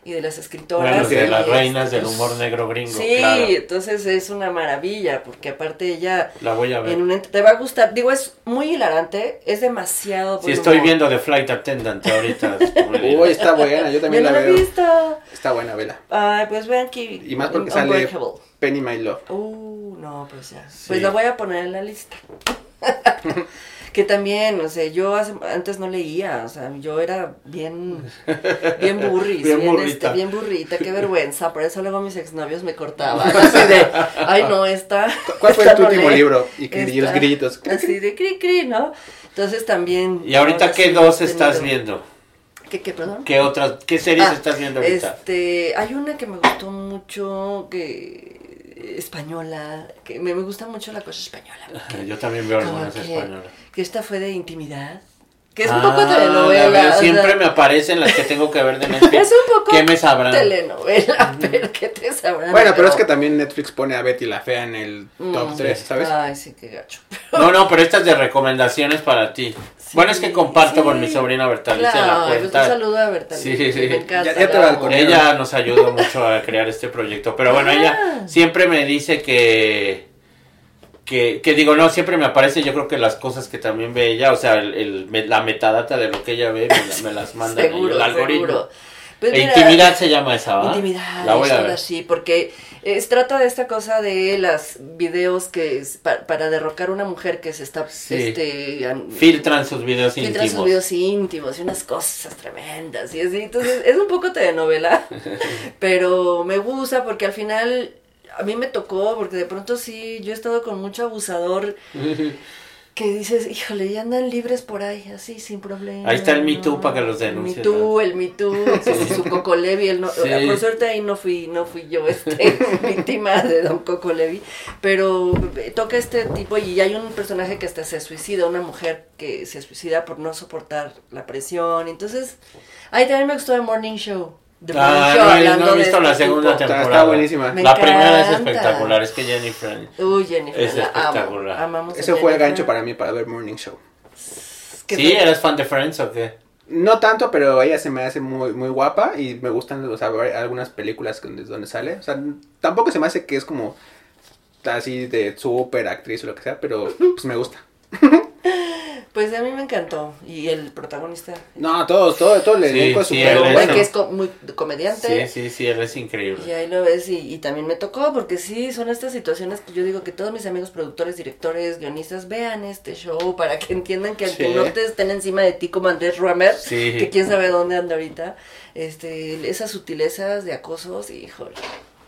S2: y de las escritoras.
S3: Bueno, de las reinas del humor negro gringo,
S2: Sí,
S3: claro.
S2: entonces es una maravilla, porque aparte ella
S3: La voy a ver.
S2: en un ent- te va a gustar. Digo, es muy hilarante, es demasiado.
S3: Sí, estoy
S2: humor.
S3: viendo The Flight Attendant ahorita.
S1: Uy, está buena, yo
S2: Yo
S1: también
S2: no
S1: la
S2: la he
S1: veo.
S2: visto.
S1: Está buena, vela.
S2: Ay, pues vean que.
S1: Y más porque sale. Penny My Love.
S2: Uh, no, pues ya.
S3: Sí.
S2: Pues la voy a poner en la lista. que también, o sea, yo hace- antes no leía, o sea, yo era bien, bien burris,
S3: Bien
S2: bien,
S3: burrita.
S2: este, bien burrita, qué vergüenza, por eso luego mis exnovios me cortaban, así de, ay no, esta,
S1: ¿Cuál fue
S2: esta
S1: tu
S2: no
S1: último
S2: lee,
S1: libro? Y que- y los
S2: esta-
S1: gritos.
S2: Así de cri cri, ¿no? Entonces también.
S3: ¿Y ahorita qué dos estás viendo?
S2: ¿Qué, qué, perdón?
S3: ¿Qué otras, qué series
S2: Ah,
S3: estás viendo ahorita?
S2: Este, hay una que me gustó mucho, que española, que me, me gusta mucho la cosa española. porque
S3: Yo también veo algunas
S2: que-
S3: españolas.
S2: Que esta fue de intimidad, que es un
S3: Ah,
S2: poco
S3: la
S2: telenovela. o
S3: Siempre
S2: sea,
S3: me aparecen las que tengo que ver de Netflix.
S2: Es un poco
S3: ¿Qué me sabrán?
S2: telenovela, pero ¿qué te sabrán?
S1: Bueno, pero es que también Netflix pone a Betty la Fea en el top
S2: Mm.
S1: 3, ¿sabes?
S2: Ay, sí, qué gacho.
S3: No, no, pero estas de recomendaciones para ti. Bueno, es que comparto
S2: Sí.
S3: con mi sobrina Bertalicia
S2: Claro,
S3: la
S2: pues un
S3: cuenta.
S2: saludo a Bertalicia.
S3: Sí, sí.
S2: Me encanta.
S1: Ya- ya te.
S3: Ella nos ayudó mucho a crear este proyecto. Pero bueno,
S2: Ah.
S3: ella siempre me dice que, que. Que digo, no, siempre me aparece yo creo que las cosas que también ve ella, o sea, el, el- me- la metadata de lo que ella ve, me, la- me las manda
S2: Seguro,
S3: el algoritmo.
S2: seguro. Pues
S3: E
S2: mira,
S3: intimidad se llama esa, ¿va?
S2: Intimidad,
S3: La voy a ver.
S2: así, porque es, trata de esta cosa de las videos que es pa- para derrocar a una mujer que se está
S3: Sí.
S2: este an-
S3: Filtran sus videos
S2: filtran
S3: íntimos.
S2: sus videos íntimos y unas cosas tremendas y así, entonces es un poco telenovela, pero me gusta porque al final a mí me tocó, porque de pronto sí, yo he estado con mucho abusador que dices, híjole, ya andan libres por ahí, así, sin problema.
S3: Ahí está el Me
S2: ¿no?
S3: Too para que los
S2: El
S3: denuncies,
S2: Me Too, el Me Too, su Coco Levi, él no,
S3: Sí.
S2: por suerte ahí no fui, no fui yo este, víctima de Don Coco Levi, pero toca este tipo y hay un personaje que hasta se suicida, una mujer que se suicida por no soportar la presión, entonces, ahí también me gustó el Morning Show.
S3: Ah,
S2: Show,
S3: no, no he
S2: de
S3: visto
S2: este
S3: la segunda
S2: tipo.
S3: temporada.
S1: Está- está buenísima.
S2: Me
S3: la primera es espectacular, es que Jennifer.
S2: Uy, Jennifer,
S3: Es
S2: la amo,
S3: espectacular.
S2: amamos a
S1: Ese fue el gancho para mí para ver Morning Show.
S3: ¿Sí? ¿Eres fan de Friends o qué?
S1: No tanto, pero ella se me hace muy, muy guapa y me gustan o sea, algunas películas donde, donde sale. O sea, tampoco se me hace que es como así de súper actriz o lo que sea, pero pues me gusta.
S2: Pues a mí me encantó. Y el protagonista.
S1: No, todo, todo, todo el
S3: Sí,
S1: elenco es
S3: sí,
S1: súper
S3: es-
S1: bueno.
S2: que es co- muy comediante.
S3: Sí, sí, sí, él es increíble.
S2: Y ahí lo ves y, y también me tocó, porque sí, son estas situaciones que yo digo que todos mis amigos productores, directores, guionistas vean este show para que entiendan que aunque
S1: Sí.
S2: no te estén encima de ti como Andrés Ruemer,
S3: Sí.
S2: que quién sabe dónde anda ahorita, este, esas sutilezas de acosos, híjole.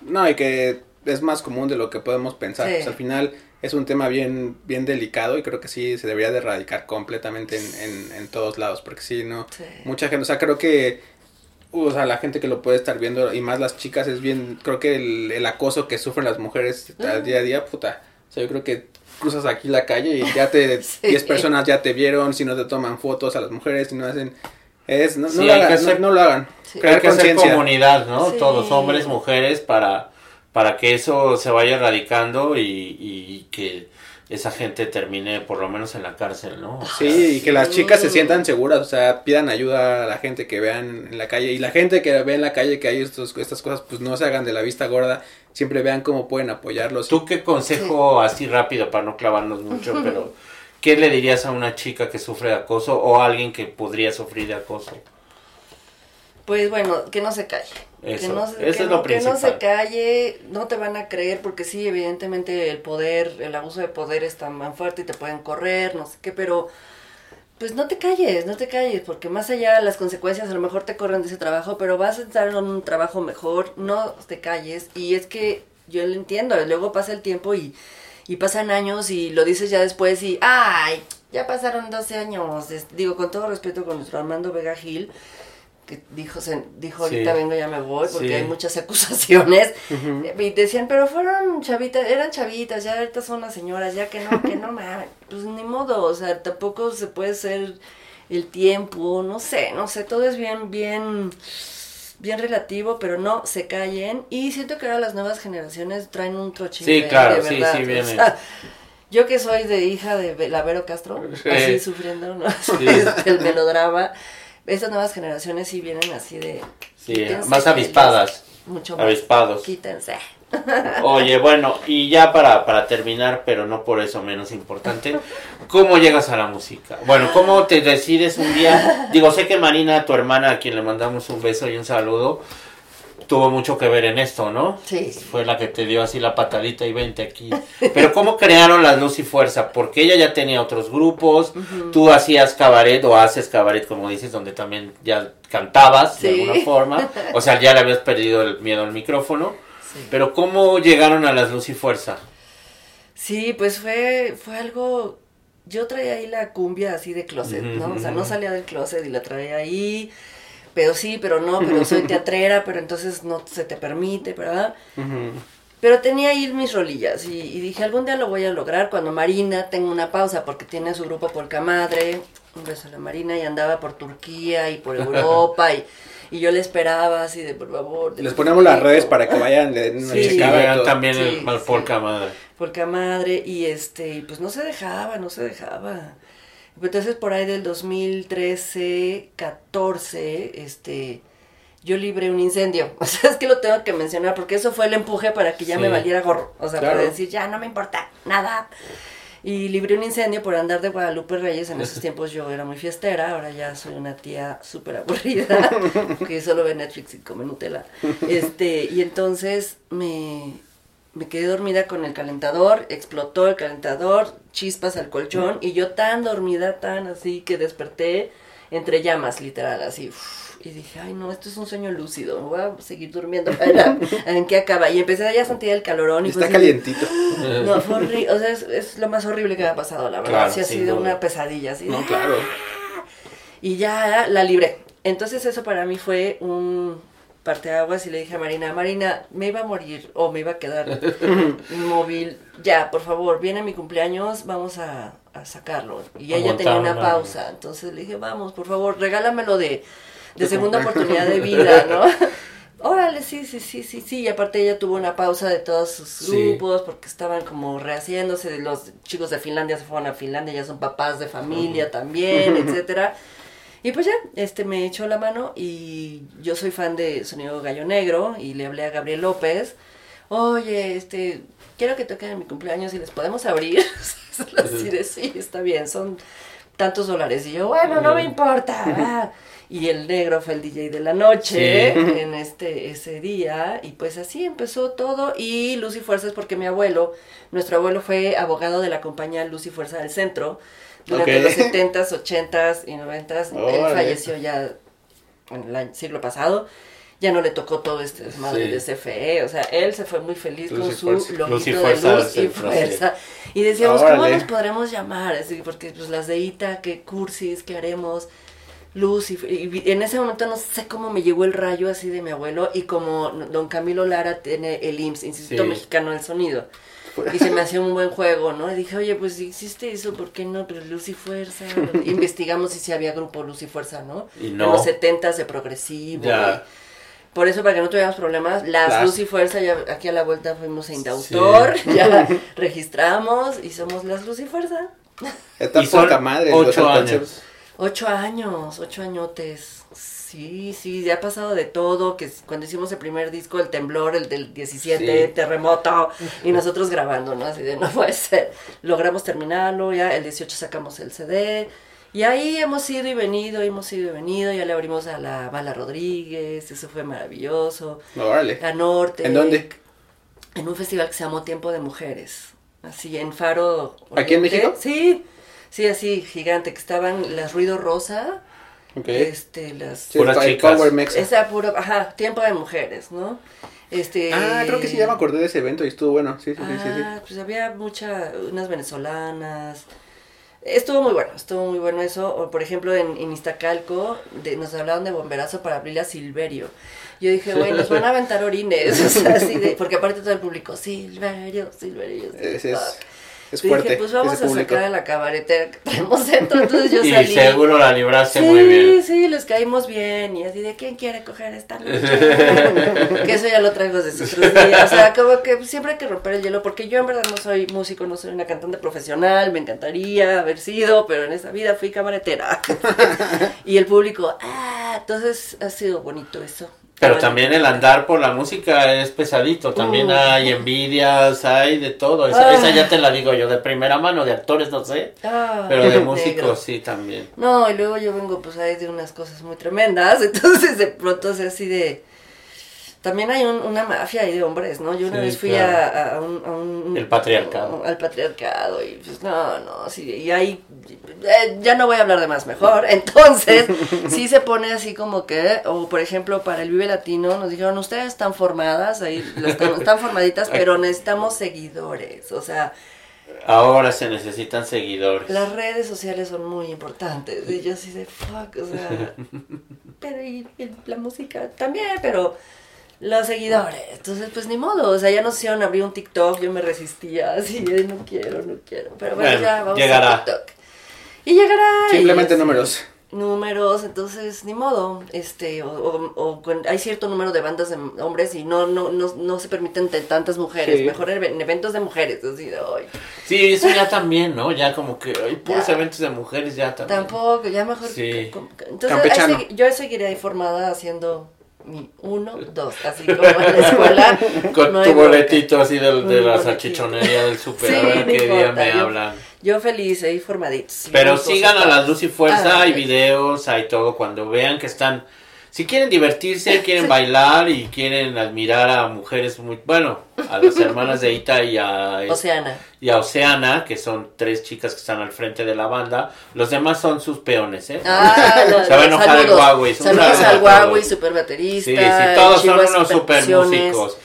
S1: No, y que es más común de lo que podemos pensar.
S2: Sí.
S1: Pues al final es un tema bien, bien delicado y creo que sí se debería de erradicar completamente en, en, en todos lados, porque sí, no,
S2: Sí.
S1: mucha gente, o sea, creo que, o sea, la gente que lo puede estar viendo y más las chicas es bien, creo que el, el acoso que sufren las mujeres al día a día, puta, o sea, yo creo que cruzas aquí la calle y ya te,
S2: Sí.
S1: 10 personas ya te vieron, si no te toman fotos a las mujeres, si no hacen, es, no, lo hagan, no- no, lo hagan,
S2: Sí.
S1: crear
S3: Hay que hacer comunidad, ¿no?
S2: Sí.
S3: Todos, hombres, mujeres, para, para que eso se vaya erradicando y, y que esa gente termine por lo menos en la cárcel, ¿no? O sea,
S1: Sí, y que las chicas se
S2: Mm.
S1: sientan seguras, o sea, pidan ayuda a la gente que vean en la calle. Y la gente que ve en la calle que hay estos, estas cosas, pues no se hagan de la vista gorda, siempre vean cómo pueden apoyarlos.
S3: ¿Tú qué consejo, así rápido, para no clavarnos mucho, pero qué le dirías a una chica que sufre de acoso o a alguien que podría sufrir de acoso?
S2: Pues bueno, que no se calle. que
S3: Eso,
S2: no, se-
S3: eso
S2: que
S3: es
S2: no-
S3: lo
S2: que no se
S3: principal.
S2: calle, no te van a creer, porque sí, evidentemente el poder, el abuso de poder es tan fuerte y te pueden correr, no sé qué, pero pues no te calles, no te calles, porque más allá de las consecuencias, a lo mejor te corren de ese trabajo, pero vas a estar en un trabajo mejor, no te calles. Y es que yo lo entiendo, luego pasa el tiempo y, y pasan años y lo dices ya después y, ay, ya pasaron 12 años. Digo, con todo respeto con nuestro Armando Vega Gil, que dijo, se- dijo
S3: Sí.
S2: ahorita vengo, ya me voy, porque
S3: Sí.
S2: hay muchas acusaciones. Y decían, pero fueron chavitas, eran chavitas, ya ahorita son las señoras, ya que no, que no mames. Pues ni modo, o sea, tampoco se puede ser el tiempo, no sé, no sé, todo es bien, bien, bien relativo, pero no se callen. Y siento que ahora las nuevas generacionnes traen un trochín.
S3: Sí,
S2: de-
S3: claro,
S2: de
S3: sí,
S2: verdad,
S3: sí,
S2: o
S3: viene.
S2: sea, yo que soy de hija de la Vero Castro,
S3: Sí.
S2: así sufriendo, ¿no?
S3: Sí.
S2: el melodrama. Estas nuevas generaciones sí vienen así de...
S3: Sí, más avispadas.
S2: Mucho más.
S3: Avispados.
S2: Quítense.
S3: Oye, bueno, y ya para, para terminar, pero no por eso menos importante, ¿cómo llegas a la música? Bueno, ¿cómo te decides un día? Digo, sé que Marina, tu hermana, a quien le mandamos un beso y un saludo, tuvo mucho que ver en esto, ¿no?
S2: Sí.
S3: Fue la que te dio así la patadita y vente aquí. Pero ¿cómo crearon las Luz y Fuerza? Porque ella ya tenía otros grupos, tú hacías cabaret o haces cabaret, como dices, donde también ya cantabas de alguna forma. O sea, ya le habías perdido el miedo al micrófono.
S2: Sí.
S3: Pero ¿cómo llegaron a las Luz y Fuerza?
S2: Sí, pues fue, fue algo. Yo traía ahí la cumbia así de closet, ¿no? O sea, no salía del closet y la traía ahí. Pero sí, pero no, pero soy teatrera, pero entonces no se te permite, ¿verdad? Pero tenía ahí mis rolillas y, y dije, algún día lo voy a lograr cuando Marina tenga una pausa, porque tiene su grupo Polka Madre, un beso a la Marina, y andaba por Turquía y por Europa, y, y yo le esperaba así de, por favor. de
S1: Les ponemos las
S2: chicos".
S1: redes para que vayan, le den una
S2: Sí.
S3: Y
S1: checada y
S3: vean
S1: todo.
S3: también
S2: Sí,
S3: el
S2: sí.
S3: polka madre.
S2: Polka Madre, y este, y pues no se dejaba, no se dejaba. Entonces por ahí del 2013, 14, este, yo libré un incendio. O sea, es que lo tengo que mencionar porque eso fue el empuje para que ya
S3: Sí.
S2: me valiera gorro. O sea,
S1: Claro.
S2: para decir, ya no me importa nada. Y libré un incendio por andar de Guadalupe Reyes. En esos tiempos yo era muy fiestera, ahora ya soy una tía súper aburrida, que solo ve Netflix y come Nutella. Este, y entonces me, me quedé dormida con el calentador, explotó el calentador, chispas al colchón, y yo tan dormida, tan así, que desperté entre llamas, literal, así. y dije, ay no, esto es un sueño lúcido, voy a seguir durmiendo para ver en qué acaba. Y empecé ya a sentir el calorón y
S1: Está
S2: pues,
S1: calientito.
S2: no, fue horrible, o sea, es, es lo más horrible que me ha pasado, la verdad.
S3: Claro,
S2: sí ha sido una pesadilla, así.
S1: No, claro.
S2: Y ya la libré. Entonces eso para mí fue un parteaguas y le dije a Marina, Marina, me iba a morir o me iba a quedar inmóvil. Ya, por favor, viene mi cumpleaños, vamos a, a sacarlo. Y
S3: A
S2: ella tenía una pausa. Entonces le dije, vamos, por favor, regálamelo de, de segunda oportunidad de vida, ¿no? Órale, sí, sí, sí, sí, sí. Y aparte ella tuvo una pausa de todos sus
S1: Sí.
S2: grupos porque estaban como rehaciéndose. Los chicos de Finlandia se fueron a Finlandia, ya son papás de familia también, etcétera. Y pues ya, este me echó la mano y yo soy fan de Sonido Gallo Negro y le hablé a Gabriel López. Oye, este, quiero que toquen en mi cumpleaños y les podemos abrir. Así de sí, está bien, son tantos dólares. Y yo, bueno, no me importa. ah. Y el negro fue el DJ de la noche
S3: Sí.
S2: en este ese día y pues así empezó todo y Luz y Fuerza es porque mi abuelo, nuestro abuelo fue abogado de la compañía Luz y Fuerza del Centro durante
S1: Ok.
S2: los 70s, 80s y 90s. Él falleció ya en el siglo pasado. Ya no le tocó todo este desmadre
S3: Sí.
S2: de CFE, o sea, él se fue muy feliz
S1: Luz
S2: con su
S3: y
S2: de luz y fuerza. Y decíamos, ¿cómo nos podremos llamar? Así, porque pues las de Ita, qué cursis, qué haremos, Luz y, y en ese momento no sé cómo me llegó el rayo así de mi abuelo y como don Camilo Lara tiene el IMSS, Instituto
S3: Sí.
S2: Mexicano del Sonido. Y se me hacía un buen juego, ¿no? Y dije, oye, pues si existe eso, ¿por qué no? Pero Luz y Fuerza. Investigamos si sí había grupo Luz y Fuerza, ¿no?
S3: Y no.
S2: En los 70 de progresivo.
S3: Ya.
S2: y Por eso, para que no tuviéramos problemas, las,
S1: Las-
S2: Luz y Fuerza, ya aquí a la vuelta fuimos a Indautor, ya registramos y somos las Luz y Fuerza.
S1: Está
S3: Y son
S1: poca madre.
S3: ocho años.
S2: Ocho años, ocho añotes. Sí, sí, ya ha pasado de todo, que cuando hicimos el primer disco, el temblor, el del 17,
S1: Sí.
S2: terremoto, y nosotros grabando, ¿no? Así de, no puede ser. Logramos terminarlo, ya el 18 sacamos el CD, Y ahí hemos ido y venido, hemos ido y venido, ya le abrimos a la Bala Rodríguez, eso fue maravilloso.
S1: Órale.
S2: A Norte.
S1: ¿En dónde?
S2: En un festival que se llamó Tiempo de Mujeres. Así, en Faro.
S1: ¿Aquí en
S2: Oriente.
S1: México?
S2: Sí, sí, así, gigante, que estaban las Ruido Rosa,
S1: Ok.
S2: este, las...
S1: Sí,
S3: Puras
S1: el
S3: chicas.
S1: Power Mexa.
S2: Esa puro, ajá, Tiempo de Mujeres, ¿no? Este...
S1: Ah, creo que sí, ya me acordé de ese evento y estuvo bueno. Sí, sí, sí, sí. sí.
S2: Ah, pues había mucha, unas venezolanas. Estuvo muy bueno, estuvo muy bueno eso. O, por ejemplo, en, en Iztacalco de, nos hablaron de bomberazo para abrirle a Silverio. Yo dije, güey, nos van a aventar orines. O sea, así de, porque aparte todo el público, Silverio, Silverio. así,
S1: Ese es,
S2: Y. Dije, pues vamos
S1: ese
S2: a
S1: público.
S2: sacar a la cabaretera que traemos dentro. Entonces yo
S3: Y
S2: salí.
S3: seguro la libraste
S2: Sí,
S3: muy bien.
S2: sí, les caímos bien. Y así de, ¿quién quiere coger esta noche? que eso ya lo traigo desde otros días. O sea, como que siempre hay que romper el hielo. Porque yo en verdad no soy músico, no soy una cantante profesional. Me encantaría haber sido, pero en esa vida fui cabaretera. y el público, ah, entonces ha sido bonito eso.
S3: Pero también el andar por la música es pesadito. También
S2: Uh.
S3: hay envidias, hay de todo. Esa, esa ya te la digo yo de primera mano, de actores no sé.
S2: ah,
S3: Pero de
S2: negro.
S3: músicos sí también.
S2: No, y luego yo vengo pues ahí de unas cosas muy tremendas, entonces de pronto es así de... También hay un- una mafia ahí de hombres, ¿no? Yo una
S3: Sí,
S2: vez fui
S3: claro.
S2: a, a un, a un-
S3: El patriarcado.
S2: Al patriarcado y pues no, no, sí, y ahí eh, ya no voy a hablar de más mejor. Entonces, sí se pone así como que, o por ejemplo para el Vive Latino nos dijeron, ustedes están formadas, ahí están, están formaditas, pero necesitamos seguidores, o sea...
S3: Ahora se necesitan seguidores.
S2: Las redes sociales son muy importantes. Y yo así de fuck, o sea. pero y, y la música también, pero los seguidores. Entonces, pues ni modo. O sea, ya nos hicieron abrir un TikTok. Yo me resistía así de no quiero, no quiero. Pero bueno,
S3: Bueno,
S2: ya vamos
S3: llegará.
S2: a TikTok. Y llegará. y
S1: Simplemente
S2: así,
S1: números.
S2: Números, entonces ni modo. Este, o, o- o con- hay cierto número de bandas de hombres y no, no, no, no se permiten de tantas mujeres.
S1: Sí.
S2: Mejor en eventos de mujeres. Así de hoy.
S3: Sí, eso ya también, ¿no? Ya como que hay puros
S2: Ya.
S3: eventos de mujeres ya también.
S2: Tampoco, ya mejor.
S3: Sí.
S2: que- Entonces, ahí yo seguiré informada haciendo mi uno, dos, así como en la escuela.
S3: Con
S2: no
S3: tu boletito así de, la salchichonería del super,
S2: Sí,
S3: a ver qué día me
S2: yo-
S3: hablan.
S2: Yo feliz, ahí formaditos.
S3: Pero sigan a las Luz y Fuerza,
S2: Ah,
S3: hay
S2: ok.
S3: videos, hay todo. Cuando vean que están, si quieren divertirse, quieren bailar y quieren admirar a mujeres muy, bueno, a las hermanas de Ita y a,
S2: Oceana.
S3: y a Oceana, que son tres chicas que están al frente de la banda. Los demás son sus peones, ¿eh?
S2: Ah, no,
S3: Se va a enojar el. Huawei.
S2: Saludos al Huawei, super baterista.
S3: Sí, sí, todos son unos super músicos.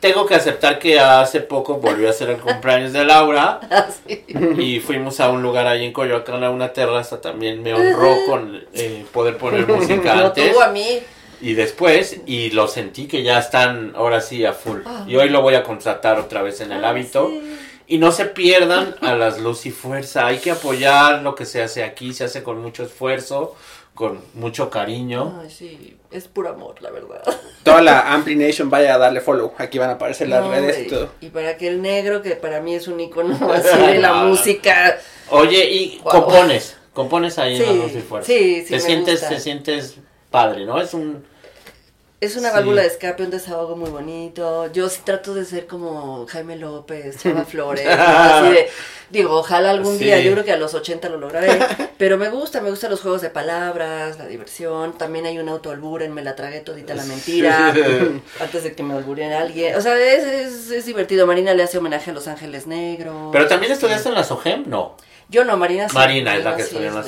S3: Tengo que aceptar que hace poco volvió a ser el cumpleaños de Laura.
S2: Ah, sí.
S3: y fuimos a un lugar ahí en Coyoacán, a una terraza, también. Me honró con eh, poder poner música antes.
S2: tuvo a mí.
S3: y después y lo sentí que ya están ahora sí a full.
S2: Ah.
S3: y hoy lo voy a contratar otra vez en el
S2: Ah,
S3: hábito.
S2: sí.
S3: y no se pierdan a las luz y fuerza, hay que apoyar lo que se hace aquí, se hace con mucho esfuerzo, con mucho cariño.
S2: Ay, sí, es puro amor, la verdad.
S1: Toda la Ampli Nation vaya a darle follow. Aquí van a aparecer las
S2: No,
S1: redes y todo.
S2: Y para que el negro, que para mí es un icono así de la música.
S3: Oye, y
S2: Wow.
S3: compones, compones ahí en
S2: Sí,
S3: la luz y fuerza.
S2: sí, sí,
S3: Te
S2: me
S3: sientes,
S2: gusta.
S3: te sientes padre, ¿no? Es un
S2: Es una
S3: Sí.
S2: válvula de escape, un desahogo muy bonito. Yo sí trato de ser como Jaime López, Chava Flores, así de, digo, ojalá algún
S3: Sí.
S2: día, yo creo que a los 80 lo lograré, pero me gusta, me gustan los juegos de palabras, la diversión, también hay un autoalburen, me la tragué todita la mentira, antes de que me alburen alguien, o sea, es, es, es divertido, Marina le hace homenaje a Los Ángeles Negros.
S3: Pero también estudiaste en la SOGEM, ¿no?
S2: Yo no, Marina sí.
S3: Marina es la que estudió en la.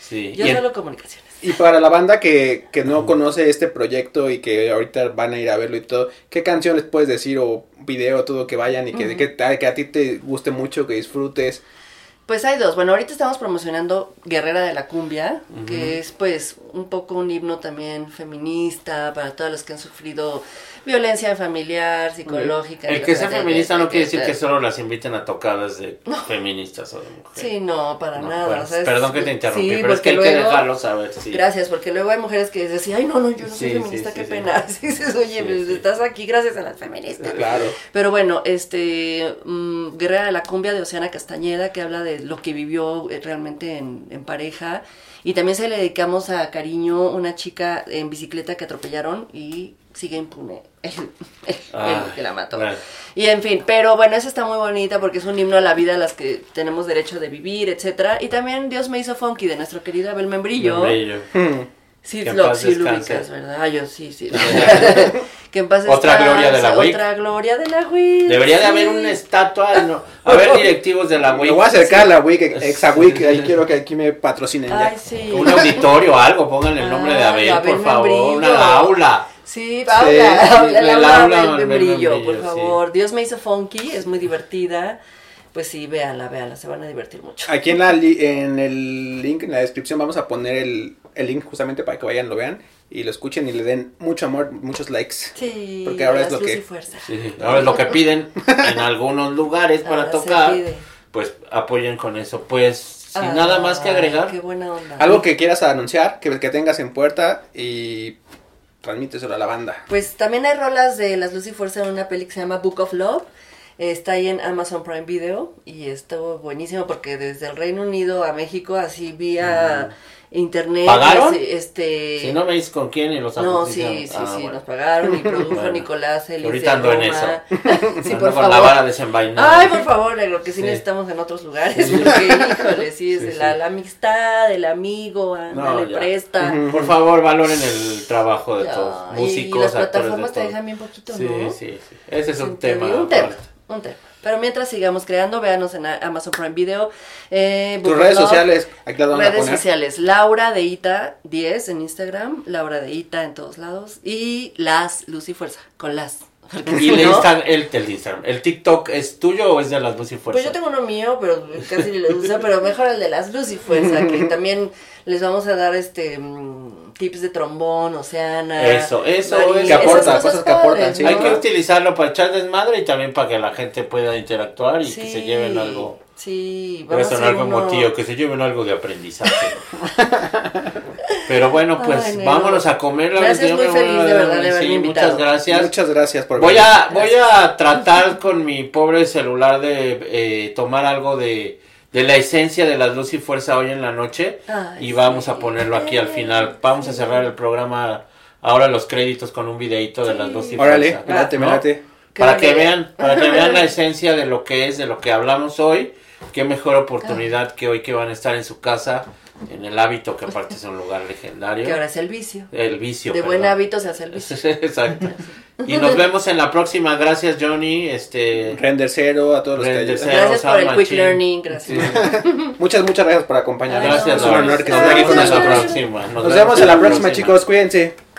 S3: Sí.
S2: Yo
S3: Y en-
S2: solo comunicaciones.
S1: Y para la banda que, que no conoce este proyecto y que ahorita van a ir a verlo y todo, ¿qué canción les puedes decir o video, todo que vayan y que, que, que a ti te guste mucho, que disfrutes?
S2: Pues hay dos. Bueno, ahorita estamos promocionando Guerrera de la Cumbia, que es pues un poco un himno también feminista para todas las que han sufrido violencia familiar, psicológica.
S3: el que sea feminista no quiere decir que solo las inviten a tocadas de feministas o de mujeres.
S2: Sí, no, para nada.
S3: perdón que te interrumpí, pero es que hay que dejarlo saber.
S2: Gracias, porque luego hay mujeres que dicen, ay, no, no, yo no soy feminista, qué pena. dices, oye, pues, estás aquí gracias a las feministas.
S1: Claro.
S2: Pero bueno, este, mm, Guerrera de la Cumbia de Oceana Castañeda, que habla de lo que vivió eh, realmente en, en pareja. Y también se le dedicamos a Cariño, una chica en bicicleta que atropellaron y sigue impune el, el-
S3: Ah,
S2: el que la mató.
S3: bueno.
S2: Y en fin, pero bueno, esa está muy bonita porque es un himno a la vida a las que tenemos derecho de vivir, etcétera. Y también Dios me hizo funky de nuestro querido Abel Membrillo.
S3: Membrillo.
S1: Hmm.
S2: Sí, lo, sí lo ubicas, ¿verdad? Ah, yo sí, sí. que en paz
S3: Otra
S2: descanse,
S3: gloria de la WIC.
S2: Otra gloria de la WIC.
S3: Debería de
S2: sí.
S3: haber una estatua. No. A ver, directivos de la
S1: Me
S3: WIC.
S1: voy a acercar a la WIC, Exa WIC, ahí quiero que aquí me patrocinen ya.
S2: Ay, sí.
S3: Un auditorio o algo, pongan el nombre de
S2: Ay,
S3: Abel,
S2: Abel
S3: por favor.
S2: Membrillo.
S3: Una aula.
S2: Sí, Paula,
S1: Sí,
S2: Paula, Membrillo,
S3: Membrillo,
S2: por
S3: sí.
S2: favor. Dios me hizo funky, es muy divertida. Pues sí, véanla, véanla, se van a divertir mucho.
S1: Aquí en, la li- en el link, en la descripción, vamos a poner el, el link justamente para que vayan, lo vean y lo escuchen y le den mucho amor, muchos likes.
S2: Sí,
S1: Porque ahora es lo que-.
S3: Sí, ahora es lo que piden en algunos lugares para
S2: Ahora se
S3: tocar. Pues apoyen con eso. Pues sin
S2: Ah,
S3: nada más que agregar.
S2: Qué buena onda.
S1: Algo que quieras anunciar, que, que tengas en puerta y transmíteselo a la banda.
S2: Pues también hay rolas de Las Luz y Fuerza en una peli que se llama Book of Love. Está ahí en Amazon Prime Video y estuvo buenísimo porque desde el Reino Unido a México, así vía internet.
S3: ¿Pagaron?
S2: así, Este,
S3: Si no me dices con quién y los
S2: No, sí, sí,
S3: Ah,
S2: sí,
S3: bueno.
S2: nos pagaron y produjo
S3: Bueno.
S2: Nicolás Ellis
S3: Ahorita ando en
S2: Roma. sí,
S3: Ando
S2: por
S3: con
S2: favor.
S3: la vara desenvainada.
S2: Ay, por favor, lo que sí,
S3: Sí.
S2: necesitamos en otros lugares, porque, híjole, sí, es
S3: Sí, sí.
S2: La, la amistad, el amigo, ándale,
S3: ya.
S2: presta.
S1: Ujú.
S3: Por favor, valoren el trabajo de
S2: Ya,
S3: todos.
S2: y
S3: Músicos,
S2: las plataformas
S3: de
S2: te
S3: todo.
S2: dejan bien poquito,
S3: sí,
S2: ¿no?
S3: Sí, sí, Ese es un tema.
S2: Un tema, un tema. Pero mientras sigamos creando, véanos en Amazon Prime Video. Eh,
S1: Tus redes
S2: Love,
S1: sociales, aquí las a
S2: Redes
S1: poner.
S2: sociales, Laura de Ita 10 en Instagram, Laura de Ita en todos lados y las Lucy Fuerza, con las.
S3: Y el,
S2: no-
S3: Insta- el, el Instagram. ¿El TikTok es tuyo o es de las Luz y Fuerza?
S2: Pues yo tengo uno mío, pero casi ni lo uso, pero mejor el de las Lucy Fuerza, que también les vamos a dar este mm, tips de trombón, Oceana.
S3: Eso, eso, es-
S1: Que aporta, cosas que aportan,
S2: padres.
S3: Hay que utilizarlo para echar desmadre y también para que la gente pueda interactuar y que se lleven algo.
S2: Sí, vamos a
S3: sonar como
S2: uno-
S3: tío, que se lleven algo de aprendizaje. Pero bueno, pues
S2: Ay,
S3: vámonos a comer. La
S2: Gracias, muy
S3: yo me
S2: feliz,
S3: voy a-
S2: de verdad, de
S3: sí, Muchas gracias.
S1: Muchas gracias por
S3: Voy
S1: venir.
S3: a, voy a tratar con mi pobre celular de eh, tomar algo de, de la esencia de las luz y fuerza hoy en la noche
S2: Ay,
S3: y vamos
S2: sí.
S3: a ponerlo aquí al final. Vamos a cerrar el programa ahora los créditos con un videito de las luz y
S1: Órale,
S3: fuerza.
S1: me
S3: ¿no?
S1: late.
S3: Para que vean, para que vean la esencia de lo que es, de lo que hablamos hoy. Qué mejor oportunidad que hoy que van a estar en su casa, en el hábito, que aparte es un lugar legendario.
S2: Que ahora es el vicio.
S3: El vicio.
S2: De
S3: perdón.
S2: buen hábito se hace el vicio.
S3: Exacto. Y nos vemos en la próxima. Gracias, Johnny. Este.
S1: Render cero a todos los que
S3: Render cero.
S2: Gracias por el quick learning, gracias.
S1: Muchas, muchas gracias por acompañarnos.
S3: Gracias,
S1: es un honor que
S3: Nos
S1: aquí con
S3: vemos en la
S1: nosotros.
S3: próxima.
S1: Nos vemos en la próxima, chicos. Cuídense.